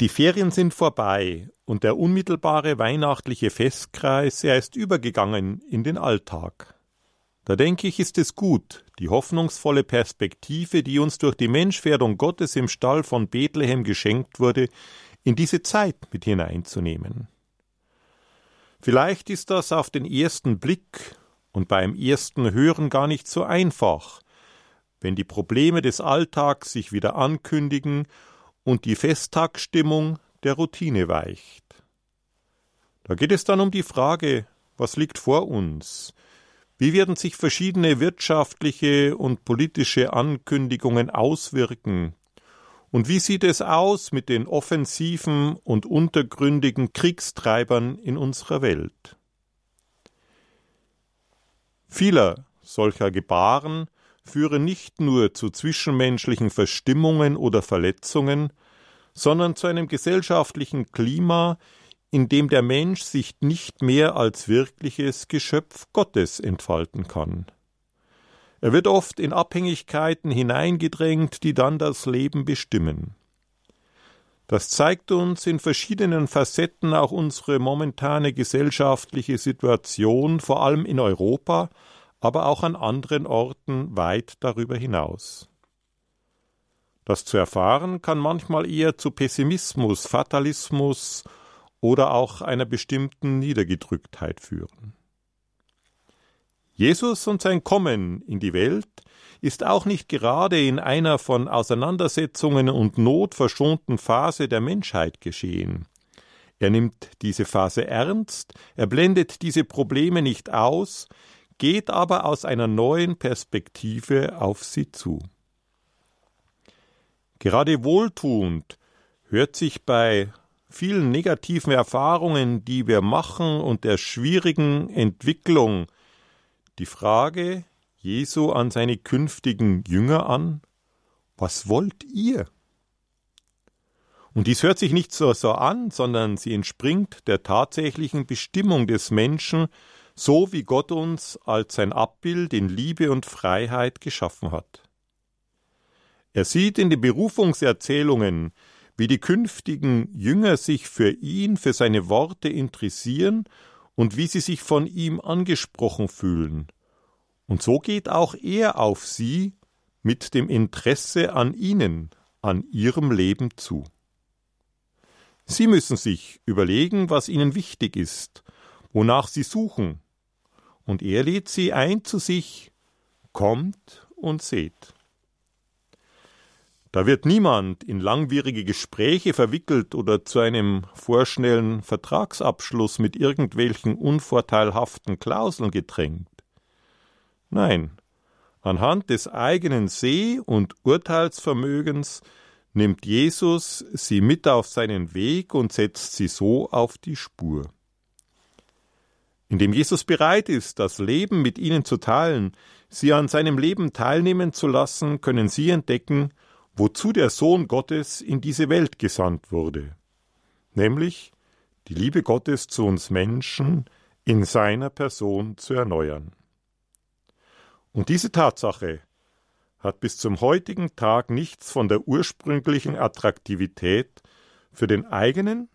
Die Ferien sind vorbei und der unmittelbare weihnachtliche Festkreis, er ist übergegangen in den Alltag. Da denke ich, ist es gut, die hoffnungsvolle Perspektive, die uns durch die Menschwerdung Gottes im Stall von Bethlehem geschenkt wurde, in diese Zeit mit hineinzunehmen. Vielleicht ist das auf den ersten Blick und beim ersten Hören gar nicht so einfach, wenn die Probleme des Alltags sich wieder ankündigen und die Festtagsstimmung der Routine weicht. Da geht es dann um die Frage, was liegt vor uns? Wie werden sich verschiedene wirtschaftliche und politische Ankündigungen auswirken? Und wie sieht es aus mit den offensiven und untergründigen Kriegstreibern in unserer Welt? Vieler solcher Gebaren führen nicht nur zu zwischenmenschlichen Verstimmungen oder Verletzungen, sondern zu einem gesellschaftlichen Klima, in dem der Mensch sich nicht mehr als wirkliches Geschöpf Gottes entfalten kann. Er wird oft in Abhängigkeiten hineingedrängt, die dann das Leben bestimmen. Das zeigt uns in verschiedenen Facetten auch unsere momentane gesellschaftliche Situation, vor allem in Europa, aber auch an anderen Orten weit darüber hinaus. Das zu erfahren kann manchmal eher zu Pessimismus, Fatalismus oder auch einer bestimmten Niedergedrücktheit führen. Jesus und sein Kommen in die Welt ist auch nicht gerade in einer von Auseinandersetzungen und Not verschonten Phase der Menschheit geschehen. Er nimmt diese Phase ernst, er blendet diese Probleme nicht aus, geht aber aus einer neuen Perspektive auf sie zu. Gerade wohltuend hört sich bei vielen negativen Erfahrungen, die wir machen und der schwierigen Entwicklung die Frage Jesu an seine künftigen Jünger an, was wollt ihr? Und dies hört sich nicht so, so an, sondern sie entspringt der tatsächlichen Bestimmung des Menschen, so wie Gott uns als sein Abbild in Liebe und Freiheit geschaffen hat. Er sieht in den Berufungserzählungen, wie die künftigen Jünger sich für ihn, für seine Worte interessieren und wie sie sich von ihm angesprochen fühlen. Und so geht auch er auf sie mit dem Interesse an ihnen, an ihrem Leben zu. Sie müssen sich überlegen, was ihnen wichtig ist, wonach sie suchen, und er lädt sie ein zu sich, kommt und seht. Da wird niemand in langwierige Gespräche verwickelt oder zu einem vorschnellen Vertragsabschluss mit irgendwelchen unvorteilhaften Klauseln gedrängt. Nein, anhand des eigenen Seh- und Urteilsvermögens nimmt Jesus sie mit auf seinen Weg und setzt sie so auf die Spur. Indem Jesus bereit ist, das Leben mit ihnen zu teilen, sie an seinem Leben teilnehmen zu lassen, können sie entdecken, wozu der Sohn Gottes in diese Welt gesandt wurde, nämlich die Liebe Gottes zu uns Menschen in seiner Person zu erneuern. Und diese Tatsache hat bis zum heutigen Tag nichts von der ursprünglichen Attraktivität für den eigenen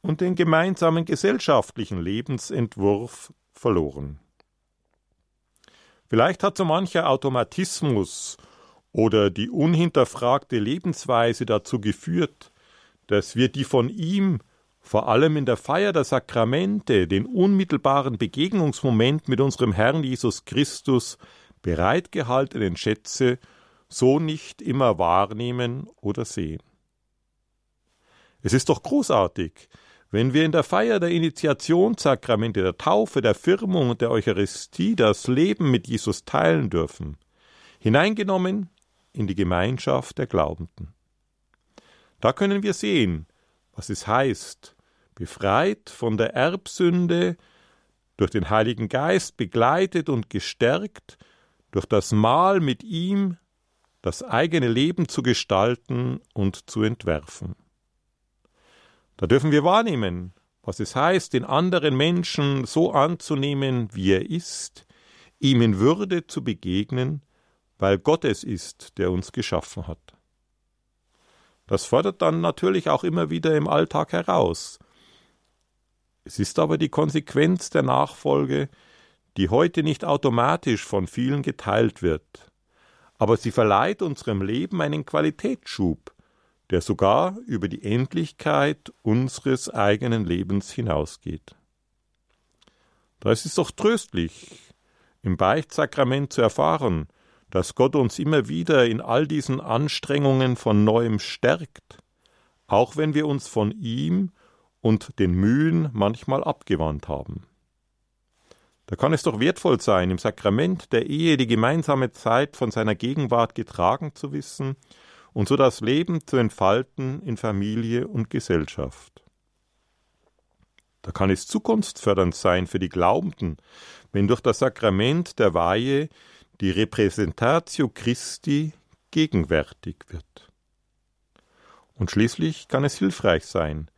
und den gemeinsamen gesellschaftlichen Lebensentwurf verloren. Vielleicht hat so mancher Automatismus oder die unhinterfragte Lebensweise dazu geführt, dass wir die von ihm vor allem in der Feier der Sakramente, den unmittelbaren Begegnungsmoment mit unserem Herrn Jesus Christus bereitgehaltenen Schätze so nicht immer wahrnehmen oder sehen. Es ist doch großartig, wenn wir in der Feier der Initiationssakramente, der Taufe, der Firmung und der Eucharistie das Leben mit Jesus teilen dürfen, hineingenommen in die Gemeinschaft der Glaubenden. Da können wir sehen, was es heißt, befreit von der Erbsünde, durch den Heiligen Geist begleitet und gestärkt, durch das Mahl mit ihm das eigene Leben zu gestalten und zu entwerfen. Da dürfen wir wahrnehmen, was es heißt, den anderen Menschen so anzunehmen, wie er ist, ihm in Würde zu begegnen, weil Gott es ist, der uns geschaffen hat. Das fordert dann natürlich auch immer wieder im Alltag heraus. Es ist aber die Konsequenz der Nachfolge, die heute nicht automatisch von vielen geteilt wird. Aber sie verleiht unserem Leben einen Qualitätsschub, der sogar über die Endlichkeit unseres eigenen Lebens hinausgeht. Da ist es doch tröstlich, im Beichtsakrament zu erfahren, dass Gott uns immer wieder in all diesen Anstrengungen von neuem stärkt, auch wenn wir uns von ihm und den Mühen manchmal abgewandt haben. Da kann es doch wertvoll sein, im Sakrament der Ehe die gemeinsame Zeit von seiner Gegenwart getragen zu wissen und so das Leben zu entfalten in Familie und Gesellschaft. Da kann es zukunftsfördernd sein für die Glaubenden, wenn durch das Sakrament der Weihe die Repräsentatio Christi gegenwärtig wird. Und schließlich kann es hilfreich sein,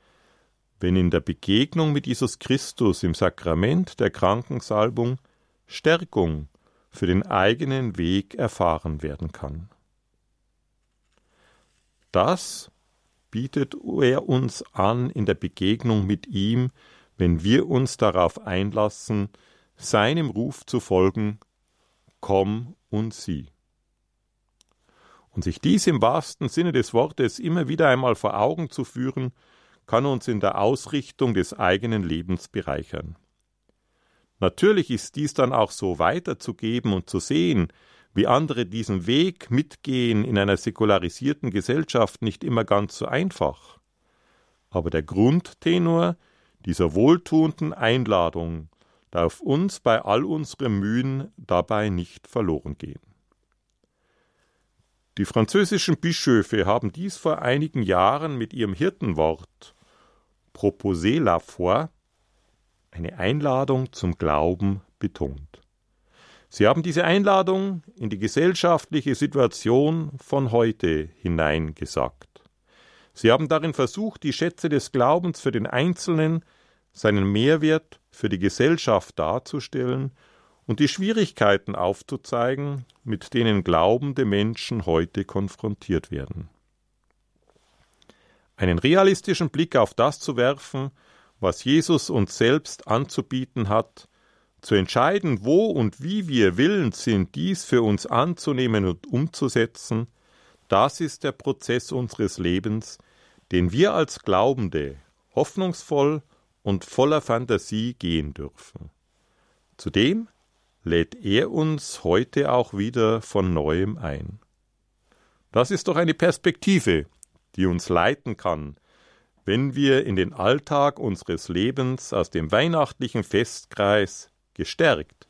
wenn in der Begegnung mit Jesus Christus im Sakrament der Krankensalbung Stärkung für den eigenen Weg erfahren werden kann. Das bietet er uns an in der Begegnung mit ihm, wenn wir uns darauf einlassen, seinem Ruf zu folgen, komm und sieh. Und sich dies im wahrsten Sinne des Wortes immer wieder einmal vor Augen zu führen, kann uns in der Ausrichtung des eigenen Lebens bereichern. Natürlich ist dies dann auch so weiterzugeben und zu sehen, wie andere diesen Weg mitgehen in einer säkularisierten Gesellschaft nicht immer ganz so einfach. Aber der Grundtenor dieser wohltuenden Einladung darf uns bei all unseren Mühen dabei nicht verloren gehen. Die französischen Bischöfe haben dies vor einigen Jahren mit ihrem Hirtenwort Proposer la foi, eine Einladung zum Glauben, betont. Sie haben diese Einladung in die gesellschaftliche Situation von heute hineingesagt. Sie haben darin versucht, die Schätze des Glaubens für den Einzelnen, seinen Mehrwert für die Gesellschaft darzustellen und die Schwierigkeiten aufzuzeigen, mit denen glaubende Menschen heute konfrontiert werden. Einen realistischen Blick auf das zu werfen, was Jesus uns selbst anzubieten hat, zu entscheiden, wo und wie wir willens sind, dies für uns anzunehmen und umzusetzen, das ist der Prozess unseres Lebens, den wir als Glaubende hoffnungsvoll und voller Fantasie gehen dürfen. Zudem lädt er uns heute auch wieder von neuem ein. Das ist doch eine Perspektive, die uns leiten kann, wenn wir in den Alltag unseres Lebens aus dem weihnachtlichen Festkreis gestärkt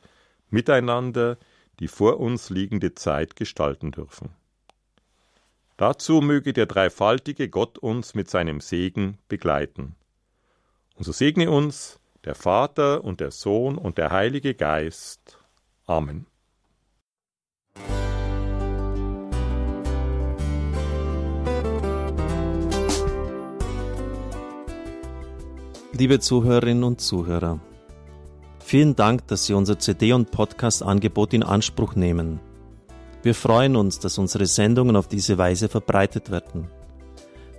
miteinander die vor uns liegende Zeit gestalten dürfen. Dazu möge der dreifaltige Gott uns mit seinem Segen begleiten. Und so segne uns der Vater und der Sohn und der Heilige Geist. Amen. Liebe Zuhörerinnen und Zuhörer, vielen Dank, dass Sie unser CD- und Podcast-Angebot in Anspruch nehmen. Wir freuen uns, dass unsere Sendungen auf diese Weise verbreitet werden.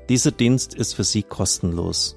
Dieser Dienst ist für Sie kostenlos.